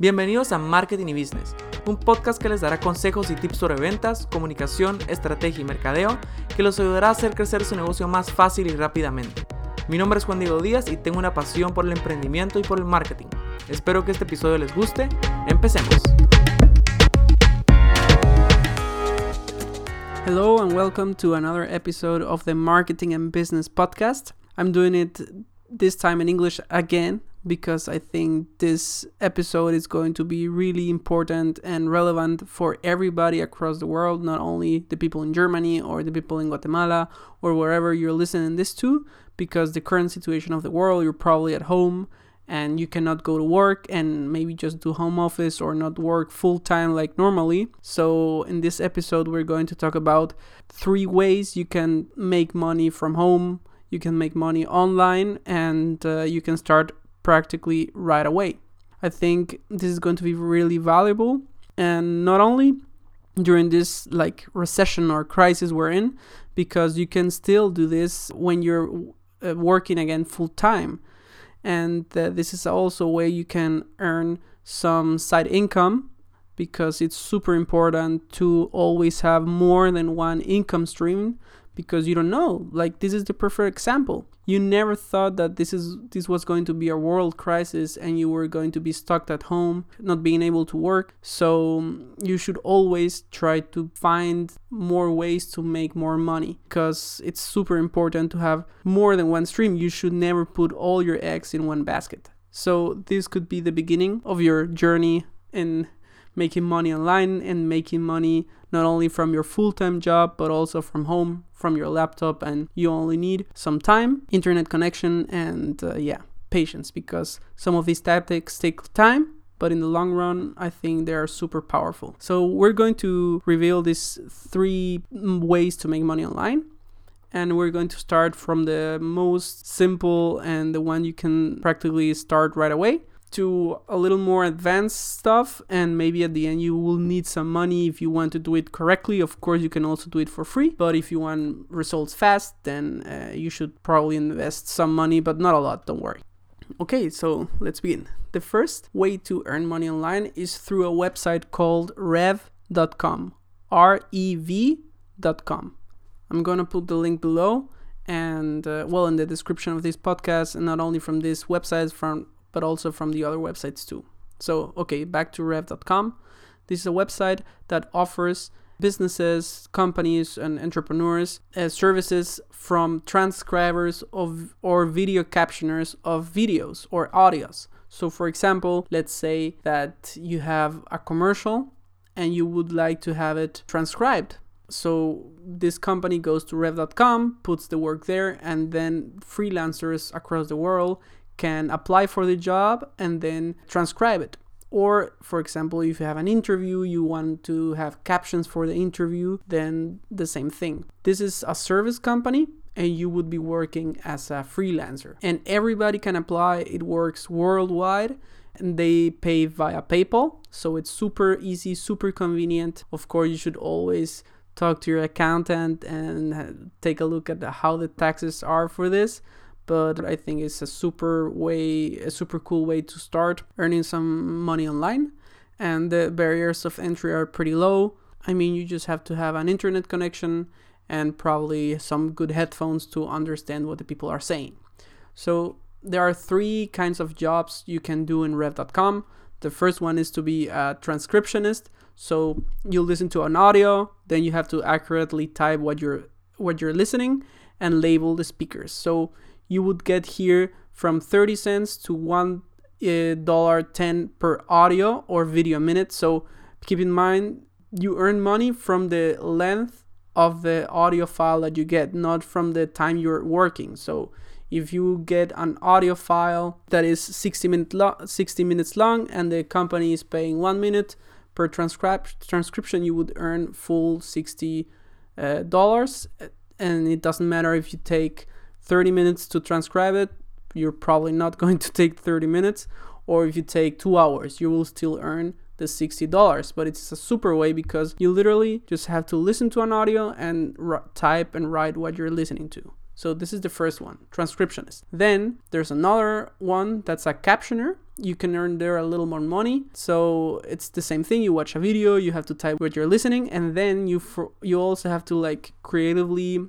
Bienvenidos a Marketing y Business, un podcast que les dará consejos y tips sobre ventas, comunicación, estrategia y mercadeo que los ayudará a hacer crecer su negocio más fácil y rápidamente. Mi nombre es Juan Diego Díaz y tengo una pasión por el emprendimiento y por el marketing. Espero que este episodio les guste. Empecemos. Hello and welcome to another episode of the Marketing and Business Podcast. I'm doing it this time in English again because I think this episode is going to be really important and relevant for everybody across the world, not only the people in Germany or the people in Guatemala or wherever you're listening this to, because the current situation of the world, you're probably at home and you cannot go to work and maybe just do home office or not work full time like normally. So, in this episode, we're going to talk about three ways you can make money from home. You can make money online and uh, you can start practically right away. I think this is going to be really valuable and not only during this like recession or crisis we're in because you can still do this when you're uh, working again full time and uh, this is also a way you can earn some side income because it's super important to always have more than one income stream because you don't know. Like this is the perfect example you never thought that this is this was going to be a world crisis and you were going to be stuck at home not being able to work. So um, you should always try to find more ways to make more money because it's super important to have more than one stream. You should never put all your eggs in one basket. So this could be the beginning of your journey in making money online and making money not only from your full-time job but also from home from your laptop and you only need some time internet connection and uh, yeah patience because some of these tactics take time but in the long run i think they are super powerful. So we're going to reveal these three ways to make money online and we're going to start from the most simple and the one you can practically start right away to a little more advanced stuff and maybe at the end you will need some money if you want to do it correctly. Of course you can also do it for free but if you want results fast then uh, you should probably invest some money but not a lot don't worry. Okay so let's begin. The first way to earn money online is through a website called rev.com r-e-v.com i'm gonna put the link below and uh, well in the description of this podcast and not only from this website from but also from the other websites too. So, okay, back to rev.com. This is a website that offers businesses, companies, and entrepreneurs uh, services from transcribers of or video captioners of videos or audios. So, for example, let's say that you have a commercial and you would like to have it transcribed. So, this company goes to rev.com, puts the work there, and then freelancers across the world can apply for the job and then transcribe it. Or, for example, if you have an interview, you want to have captions for the interview, then the same thing. This is a service company and you would be working as a freelancer. And everybody can apply, it works worldwide. And they pay via PayPal, so it's super easy, super convenient. Of course, you should always talk to your accountant and take a look at how the taxes are for this but I think it's a super way, a super cool way to start earning some money online. And the barriers of entry are pretty low. I mean, you just have to have an internet connection and probably some good headphones to understand what the people are saying. So there are three kinds of jobs you can do in rev.com. The first one is to be a transcriptionist. So you listen to an audio, then you have to accurately type what you're what you're listening and label the speakers. So you would get here from 30 cents to one uh, 10 per audio or video minute. So keep in mind you earn money from the length of the audio file that you get not from the time you're working. So if you get an audio file that is 60 minute lo- 60 minutes long and the company is paying 1 minute per transcrip- transcription you would earn full 60 uh, dollars. And it doesn't matter if you take 30 minutes to transcribe it, you're probably not going to take 30 minutes. Or if you take two hours, you will still earn the $60. But it's a super way because you literally just have to listen to an audio and type and write what you're listening to. So this is the first one, transcriptionist. Then there's another one that's a captioner. You can earn there a little more money. So it's the same thing. You watch a video, you have to type what you're listening, and then you you also have to like creatively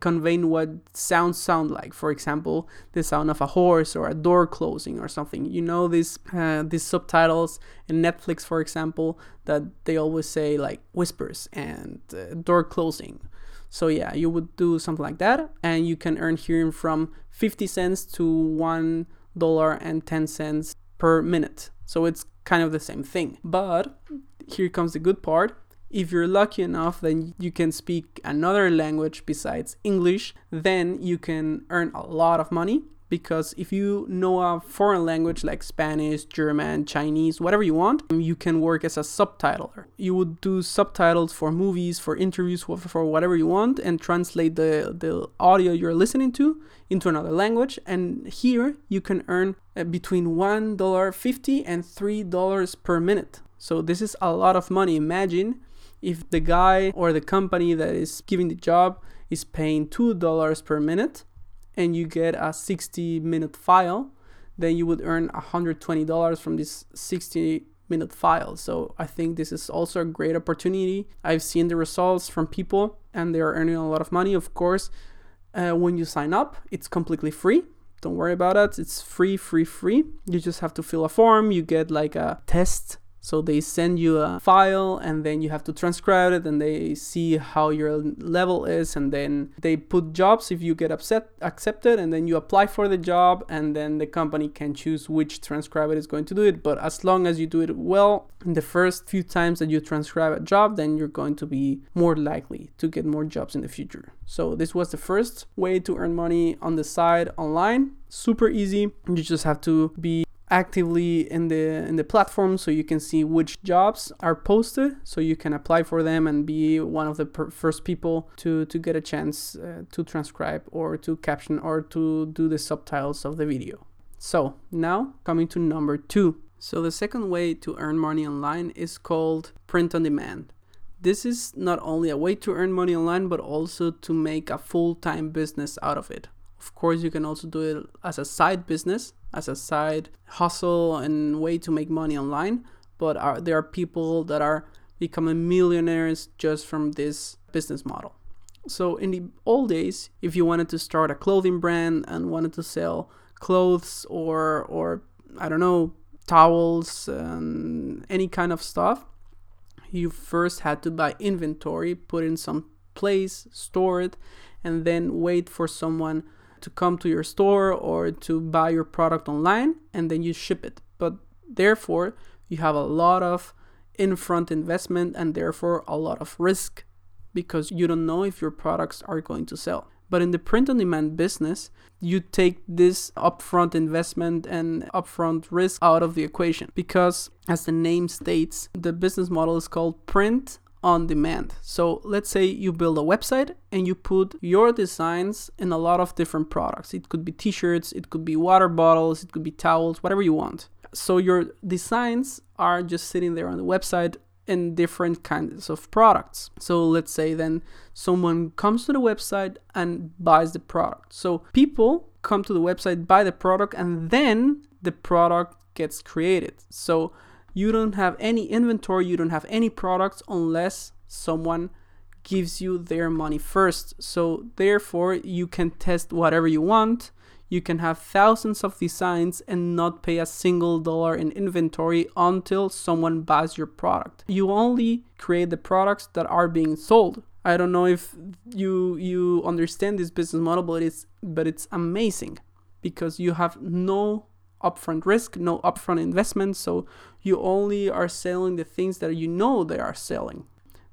conveying what sounds sound like. For example, the sound of a horse or a door closing or something. You know these uh, these subtitles in Netflix, for example, that they always say like whispers and uh, door closing. So yeah, you would do something like that, and you can earn here from 50 cents to one dollar and 10 cents per minute. So it's kind of the same thing. But here comes the good part. If you're lucky enough, then you can speak another language besides English, then you can earn a lot of money because if you know a foreign language like Spanish, German, Chinese, whatever you want, you can work as a subtitler. You would do subtitles for movies, for interviews, for whatever you want, and translate the, the audio you're listening to into another language. And here you can earn uh, between $1.50 and $3 per minute. So this is a lot of money. Imagine if the guy or the company that is giving the job is paying $2 per minute and you get a 60 minute file, then you would earn $120 from this 60 minute file. So I think this is also a great opportunity. I've seen the results from people and they are earning a lot of money. Of course, uh, when you sign up, it's completely free. Don't worry about it. It's free, free, free. You just have to fill a form. You get like a test so they send you a file and then you have to transcribe it and they see how your level is and then they put jobs if you get upset accepted and then you apply for the job and then the company can choose which transcriber is going to do it. But as long as you do it well in the first few times that you transcribe a job, then you're going to be more likely to get more jobs in the future. So this was the first way to earn money on the side online. Super easy. You just have to be actively in the in the platform so you can see which jobs are posted so you can apply for them and be one of the per- first people to to get a chance uh, to transcribe or to caption or to do the subtitles of the video. So now coming to number 2 so the second way to earn money online is called print on demand. This is not only a way to earn money online but also to make a full-time business out of it. Of course you can also do it as a side business as a side hustle and way to make money online. But are, there are people that are becoming millionaires just from this business model. So in the old days, if you wanted to start a clothing brand and wanted to sell clothes or or I don't know towels and any kind of stuff, you first had to buy inventory, put in some place, store it, and then wait for someone to come to your store or to buy your product online and then you ship it. But therefore, you have a lot of in front investment and therefore a lot of risk because you don't know if your products are going to sell. But in the print on demand business, you take this upfront investment and upfront risk out of the equation because, as the name states, the business model is called print on demand. So let's say you build a website and you put your designs in a lot of different products. It could be t-shirts, it could be water bottles, it could be towels, whatever you want. So your designs are just sitting there on the website in different kinds of products. So let's say then someone comes to the website and buys the product. So people come to the website, buy the product, and then the product gets created. So you don't have any inventory, you don't have any products unless someone gives you their money first. So, therefore, you can test whatever you want. You can have thousands of designs and not pay a single dollar in inventory until someone buys your product. You only create the products that are being sold. I don't know if you you understand this business model, but it's but it's amazing because you have no upfront risk, no upfront investment. So you only are selling the things that you know they are selling.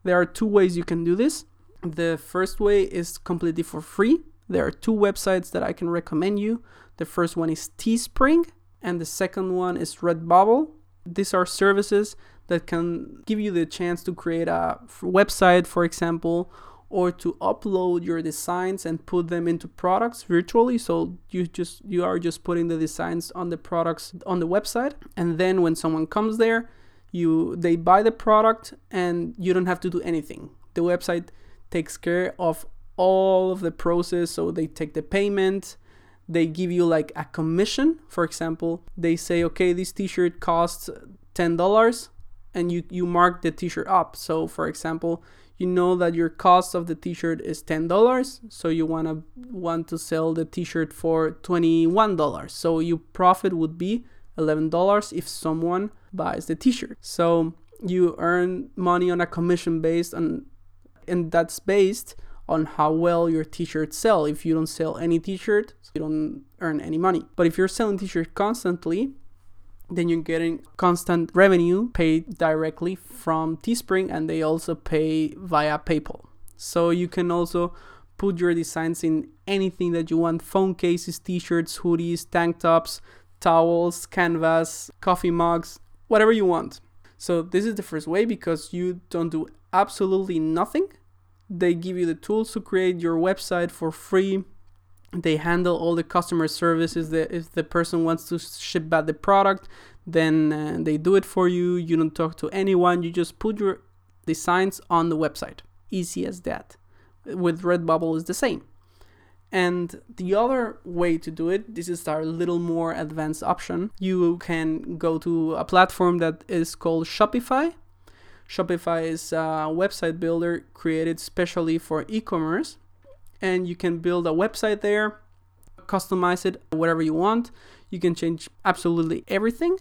There are two ways you can do this. The first way is completely for free. There are two websites that I can recommend you. The first one is Teespring, and the second one is Redbubble. These are services that can give you the chance to create a website, for example, or to upload your designs and put them into products virtually so you just you are just putting the designs on the products on the website and then when someone comes there you they buy the product and you don't have to do anything the website takes care of all of the process. So they take the payment, they give you like a commission. For example, they say, okay, this t-shirt costs ten dollars, and you you mark the t-shirt up. So for example, you know that your cost of the t-shirt is ten dollars, so you wanna want to sell the t-shirt for twenty one dollars. So your profit would be eleven dollars if someone buys the t-shirt. So you earn money on a commission based on and that's based on how well your t-shirts sell. If you don't sell any t-shirt, you don't earn any money. But if you're selling t-shirts constantly, then you're getting constant revenue paid directly from Teespring and they also pay via PayPal. So you can also put your designs in anything that you want phone cases, t shirts, hoodies, tank tops, towels, canvas, coffee mugs, whatever you want. So this is the first way because you don't do absolutely nothing. They give you the tools to create your website for free. They handle all the customer services. That if the person wants to ship back the product, then uh, they do it for you. You don't talk to anyone. You just put your designs on the website. Easy as that. With Redbubble is the same. And the other way to do it, this is our little more advanced option. You can go to a platform that is called Shopify. Shopify is a website builder created specially for e commerce. And you can build a website there, customize it whatever you want. You can change absolutely everything.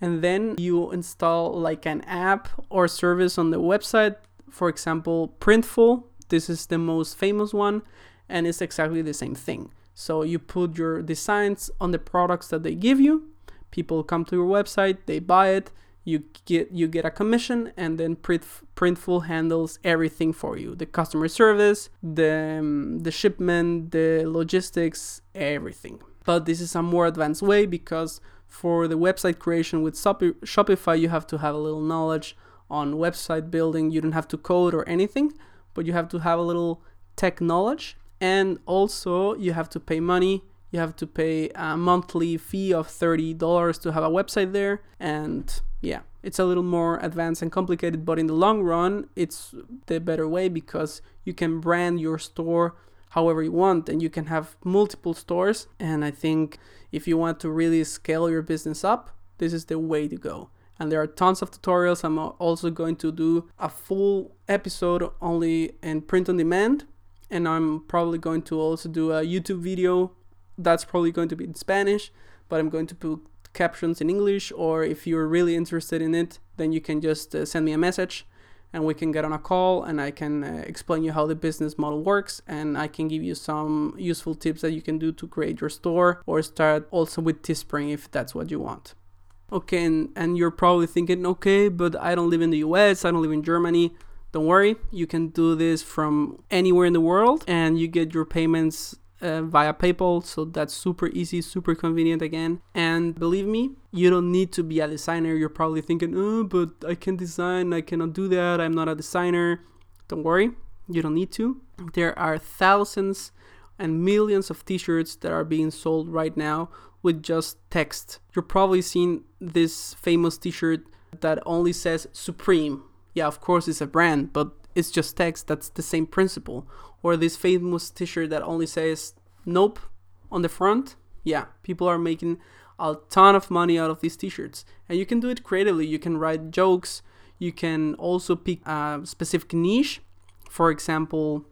And then you install like an app or service on the website. For example, Printful. This is the most famous one and it's exactly the same thing. So you put your designs on the products that they give you. People come to your website, they buy it, you get you get a commission, and then Print, Printful handles everything for you: the customer service, the um, the shipment, the logistics, everything. But this is a more advanced way because for the website creation with Shopify, you have to have a little knowledge on website building. You don't have to code or anything, but you have to have a little tech knowledge and also you have to pay money you have to pay a monthly fee of $30 to have a website there. And yeah it's a little more advanced and complicated but in the long run it's the better way because you can brand your store however you want and you can have multiple stores. And i think if you want to really scale your business up this is the way to go. And there are tons of tutorials. I'm also going to do a full episode only in print on demand. And I'm probably going to also do a YouTube video that's probably going to be in Spanish, but I'm going to put captions in English. Or if you're really interested in it, then you can just uh, send me a message and we can get on a call and I can uh, explain you how the business model works and I can give you some useful tips that you can do to create your store or start also with Teespring if that's what you want. Okay, and, and you're probably thinking, okay, but I don't live in the US, I don't live in Germany. Don't worry, you can do this from anywhere in the world and you get your payments uh, via PayPal. So that's super easy, super convenient again. And believe me, you don't need to be a designer. You're probably thinking, oh, but I can design, I cannot do that, I'm not a designer. Don't worry, you don't need to. There are thousands and millions of t shirts that are being sold right now with just text. You're probably seen this famous t shirt that only says Supreme yeah, of course it's a brand, but it's just text. That's the same principle. Or this famous t-shirt that only says "Nope" on the front. Yeah, people are making a ton of money out of these t-shirts, and you can do it creatively. You can write jokes. You can also pick a specific niche. For example,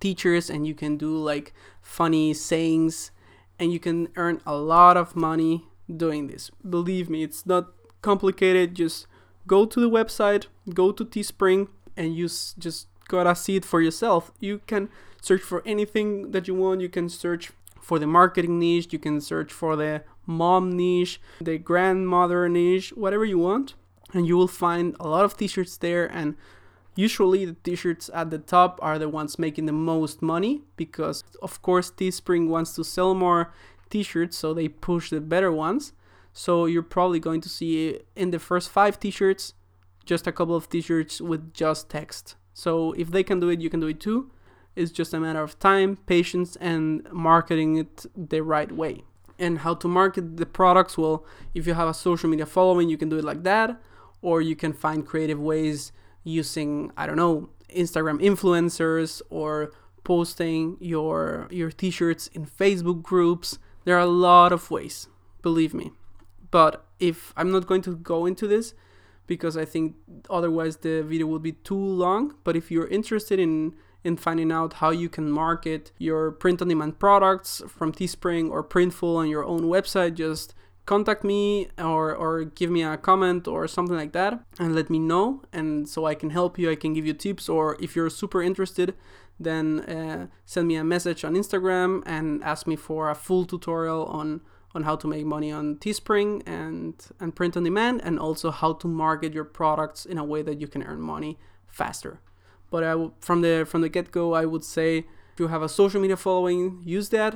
teachers, and you can do like funny sayings, and you can earn a lot of money doing this. Believe me, it's not complicated. Just go to the website, go to Teespring, and you just gotta see it for yourself. You can search for anything that you want. You can search for the marketing niche, you can search for the mom niche, the grandmother niche, whatever you want, and you will find a lot of t shirts there. And usually, the t shirts at the top are the ones making the most money because, of course, Teespring wants to sell more t shirts, so they push the better ones. So you're probably going to see in the first five t-shirts, just a couple of t-shirts with just text. So if they can do it, you can do it too. It's just a matter of time, patience, and marketing it the right way. And how to market the products? Well, if you have a social media following, you can do it like that, or you can find creative ways using, I don't know, Instagram influencers or posting your your t-shirts in Facebook groups. There are a lot of ways, believe me. But if I'm not going to go into this because I think otherwise the video will be too long, but if you're interested in in finding out how you can market your print on demand products from Teespring or Printful on your own website, just contact me or, or give me a comment or something like that and let me know. And so i can help you i can give you tips. Or if you're super interested then uh, send me a message on instagram and ask me for a full tutorial on on how to make money on teespring and and print on demand and also how to market your products in a way that you can earn money faster but I w- from the from the get-go i would say if you have a social media following use that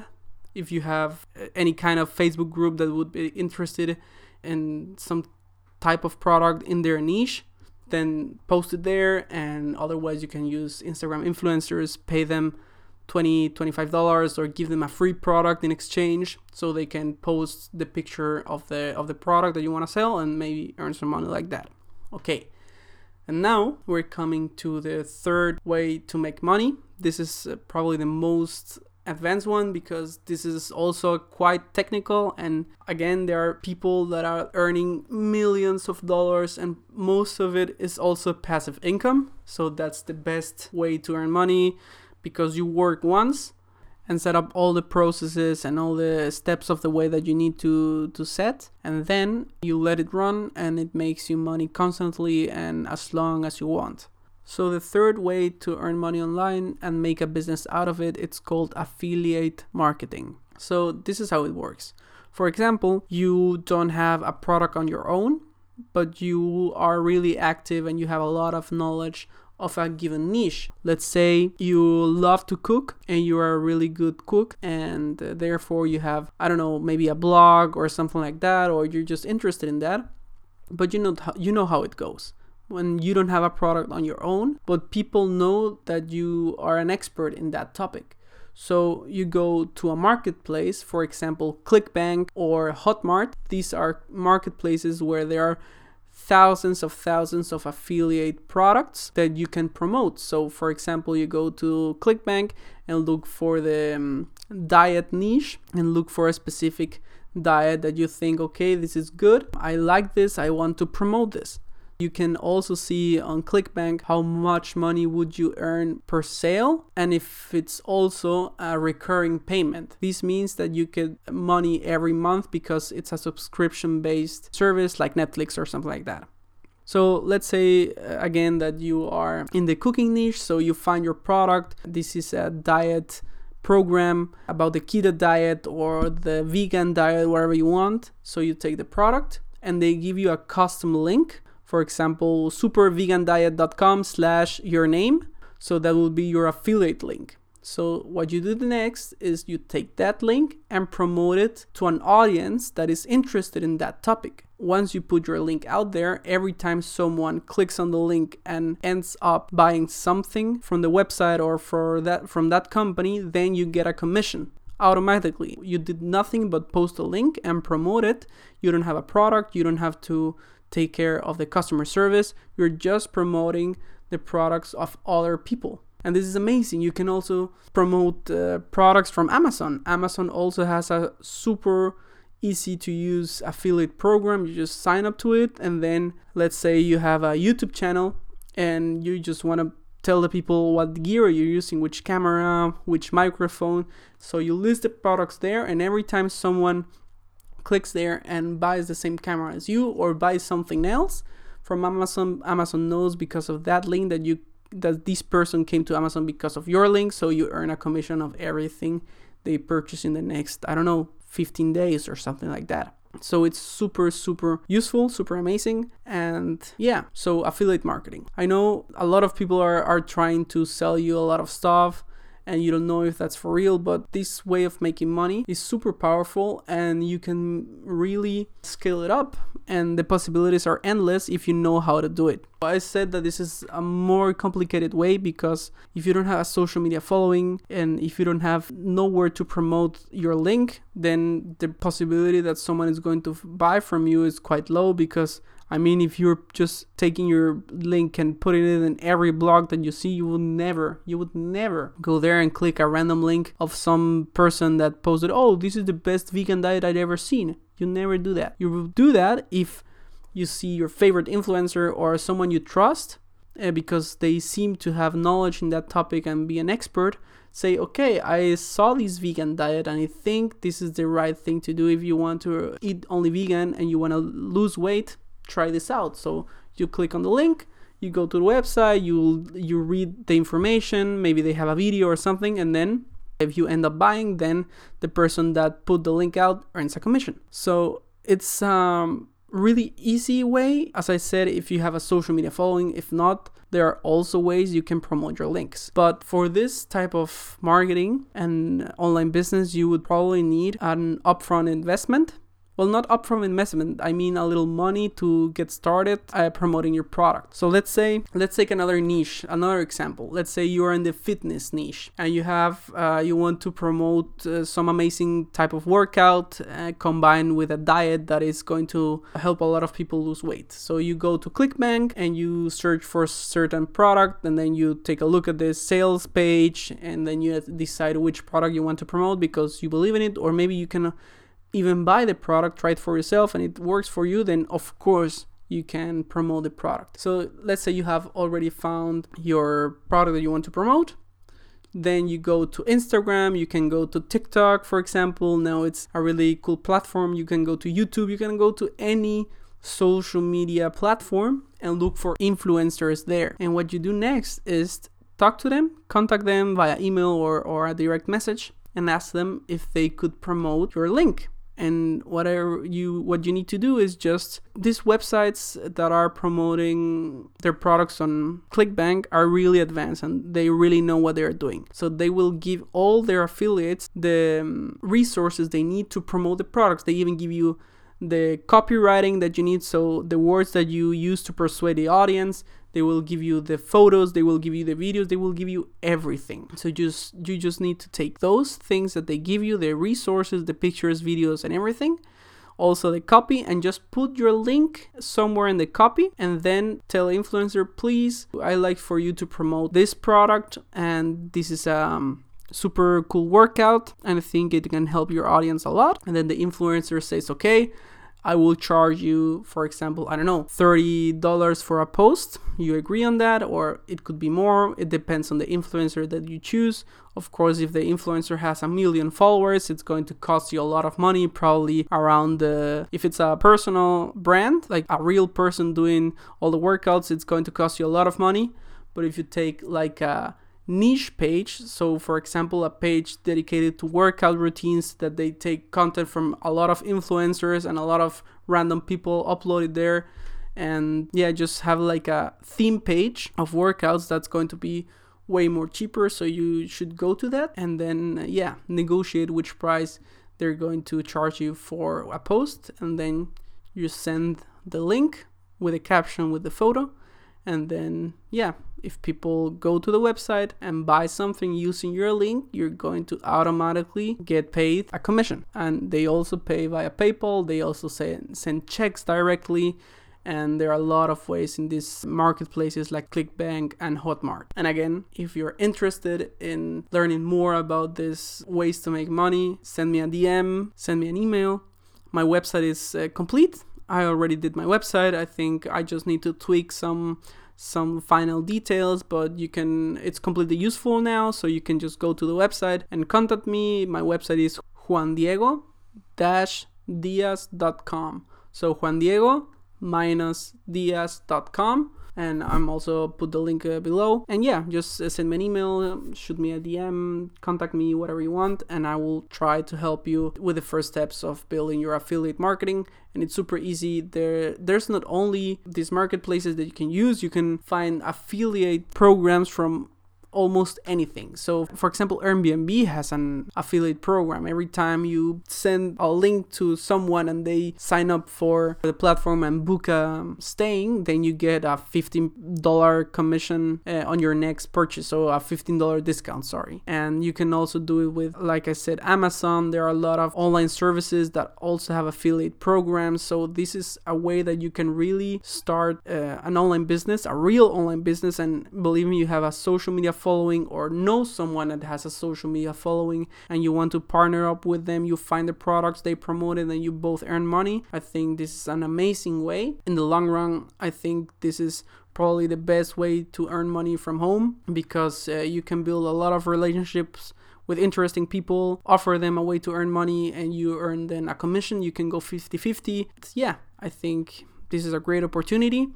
if you have uh, any kind of Facebook group that would be interested in some type of product in their niche, then post it there. And otherwise, you can use Instagram influencers, pay them 20 $25 or give them a free product in exchange so they can post the picture of the of the product that you want to sell and maybe earn some money like that. Okay and now we're coming to the third way to make money. This is uh, probably the most advanced one because this is also quite technical and again there are people that are earning millions of dollars and most of it is also passive income. So that's the best way to earn money because you work once and set up all the processes and all the steps of the way that you need to to set and then you let it run and it makes you money constantly and as long as you want so the third way to earn money online and make a business out of it, it's called affiliate marketing. So this is how it works. For example, you don't have a product on your own, but you are really active and you have a lot of knowledge of a given niche. Let's say you love to cook and you are a really good cook, and uh, therefore you have, I don't know, maybe a blog or something like that, or you're just interested in that. But you know, you know how it goes when you don't have a product on your own, but people know that you are an expert in that topic. So you go to a marketplace, for example, ClickBank or Hotmart. These are marketplaces where there are thousands of thousands of affiliate products that you can promote. So, for example, you go to ClickBank and look for the um, diet niche and look for a specific diet that you think, okay, this is good. I like this. I want to promote this. You can also see on ClickBank how much money would you earn per sale and if it's also a recurring payment. This means that you get money every month because it's a subscription based service like Netflix or something like that. So let's say uh, again that you are in the cooking niche, so you find your product. This is a diet program about the keto diet or the vegan diet, whatever you want. So you take the product and they give you a custom link for example, supervegandiet.com slash your name. So that will be your affiliate link. So what you do next is you take that link and promote it to an audience that is interested in that topic. Once you put your link out there, every time someone clicks on the link and ends up buying something from the website or for that from that company, then you get a commission automatically. You did nothing but post a link and promote it. You don't have a product, you don't have to take care of the customer service. You're just promoting the products of other people. And this is amazing. You can also promote uh, products from Amazon. Amazon also has a super easy to use affiliate program. You just sign up to it, and then let's say you have a YouTube channel and you just want to tell the people what gear you're using, which camera, which microphone. So you list the products there, and every time someone clicks there and buys the same camera as you or buys something else from Amazon, Amazon knows because of that link that you that this person came to Amazon because of your link, so you earn a commission of everything they purchase in the next, I don't know, 15 days or something like that. So it's super, super useful, super amazing. And yeah, so affiliate marketing. I know a lot of people are, are trying to sell you a lot of stuff and you don't know if that's for real, but this way of making money is super powerful and you can really scale it up and the possibilities are endless if you know how to do it. I said that this is a more complicated way because if you don't have a social media following and if you don't have nowhere to promote your link, then the possibility that someone is going to buy from you is quite low because I mean, if you're just taking your link and putting it in every blog that you see, you would never, you would never go there and click a random link of some person that posted, oh, this is the best vegan diet I'd ever seen. You never do that. You will do that if you see your favorite influencer or someone you trust uh, because they seem to have knowledge in that topic and be an expert say okay i saw this vegan diet and i think this is the right thing to do if you want to eat only vegan and you want to lose weight try this out so you click on the link you go to the website you you read the information maybe they have a video or something and then if you end up buying then the person that put the link out earns a commission so it's um really easy way. As I said, if you have a social media following, if not, there are also ways you can promote your links. But for this type of marketing and online business, you would probably need an upfront investment well not upfront investment i mean a little money to get started uh, promoting your product. So let's say let's take another niche another example. Let's say you're in the fitness niche and you have uh, you want to promote uh, some amazing type of workout uh, combined with a diet that is going to help a lot of people lose weight. So you go to clickbank and you search for certain product and then you take a look at the sales page and then you decide which product you want to promote because you believe in it or maybe you can even buy the product, try it for yourself, and it works for you, then of course you can promote the product. So let's say you have already found your product that you want to promote. Then you go to Instagram, you can go to TikTok, for example. Now it's a really cool platform. You can go to YouTube, you can go to any social media platform and look for influencers there. And what you do next is talk to them, contact them via email or, or a direct message, and ask them if they could promote your link and whatever you what you need to do is just these websites that are promoting their products on clickbank are really advanced and they really know what they're doing. So they will give all their affiliates the um, resources they need to promote the products. They even give you the copywriting that you need so the words that you use to persuade the audience they will give you the photos they will give you the videos they will give you everything. So just you just need to take those things that they give you the resources the pictures videos and everything also the copy and just put your link somewhere in the copy and then tell influencer please i like for you to promote this product and this is um super cool workout and i think it can help your audience a lot and then the influencer says okay I will charge you, for example, I don't know, $30 for a post. You agree on that, or it could be more. It depends on the influencer that you choose. Of course, if the influencer has a million followers, it's going to cost you a lot of money, probably around the, if it's a personal brand, like a real person doing all the workouts, it's going to cost you a lot of money. But if you take like a niche page. So, for example, a page dedicated to workout routines that they take content from a lot of influencers and a lot of random people uploaded there. And yeah, just have like a theme page of workouts that's going to be way more cheaper. So, you should go to that and then, yeah, negotiate which price they're going to charge you for a post. And then you send the link with a caption with the photo and then yeah if people go to the website and buy something using your link you're going to automatically get paid a commission. And they also pay via paypal. They also send, send checks directly. And there are a lot of ways in these marketplaces like clickbank and hotmart. And again if you're interested in learning more about these ways to make money send me a dm send me an email. My website is uh, complete. I already did my website. I think I just need to tweak some some final details, but you can it's completely useful now, so you can just go to the website and contact me. My website is juandiego diaz.com. So Juan Diego minus diaz.com and I'm also put the link uh, below. And yeah, just uh, send me an email, shoot me a DM, contact me, whatever you want, and I will try to help you with the first steps of building your affiliate marketing. And it's super easy. There, there's not only these marketplaces that you can use. You can find affiliate programs from almost anything. So, for example, Airbnb has an affiliate program. Every time you send a link to someone and they sign up for the platform and book a staying, then you get a $15 commission uh, on your next purchase. So, a $15 discount, sorry. And you can also do it with, like I said, Amazon. There are a lot of online services that also have affiliate programs. So, this is a way that you can really start uh, an online business, a real online business. And believe me, you have a social media following or know someone that has a social media following and you want to partner up with them, you find the products they promote and then you both earn money. I think this is an amazing way. In the long run, I think this is probably the best way to earn money from home because uh, you can build a lot of relationships with interesting people, offer them a way to earn money, and you earn then a commission. You can go 50 50. Yeah, I think this is a great opportunity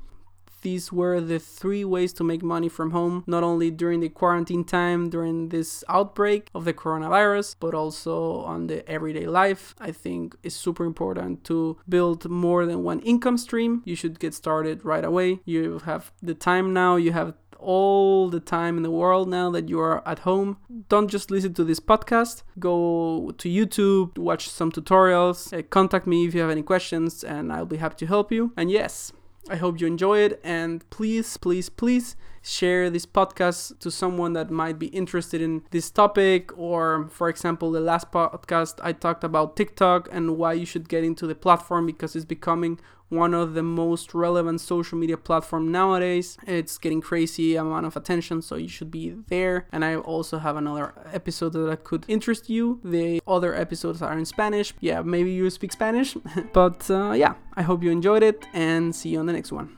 these were the three ways to make money from home, not only during the quarantine time, during this outbreak of the coronavirus, but also on the everyday life. I think it's super important to build more than one income stream. You should get started right away. You have the time now, you have all the time in the world now that you are at home. Don't just listen to this podcast. Go to YouTube, watch some tutorials, uh, contact me if you have any questions, and I'll be happy to help you. And yes, I hope you enjoy it and please, please, please share this podcast to someone that might be interested in this topic. Or, for example, the last podcast I talked about TikTok and why you should get into the platform because it's becoming one of the most relevant social media platform nowadays. It's getting crazy amount of attention, so you should be there. And I also have another episode that could interest you. The other episodes are in Spanish. Yeah, maybe you speak Spanish, but uh, yeah, I hope you enjoyed it and see you on the next one.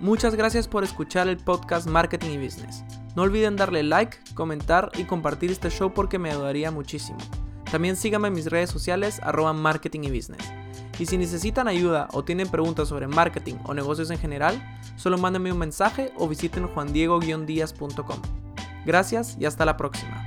Muchas gracias por escuchar el podcast Marketing y Business. No olviden darle like, comentar y compartir este show porque me ayudaría muchísimo. También síganme en mis redes sociales arroba marketing y business. Y si necesitan ayuda o tienen preguntas sobre marketing o negocios en general, solo mándenme un mensaje o visiten juandiego-díaz.com. Gracias y hasta la próxima.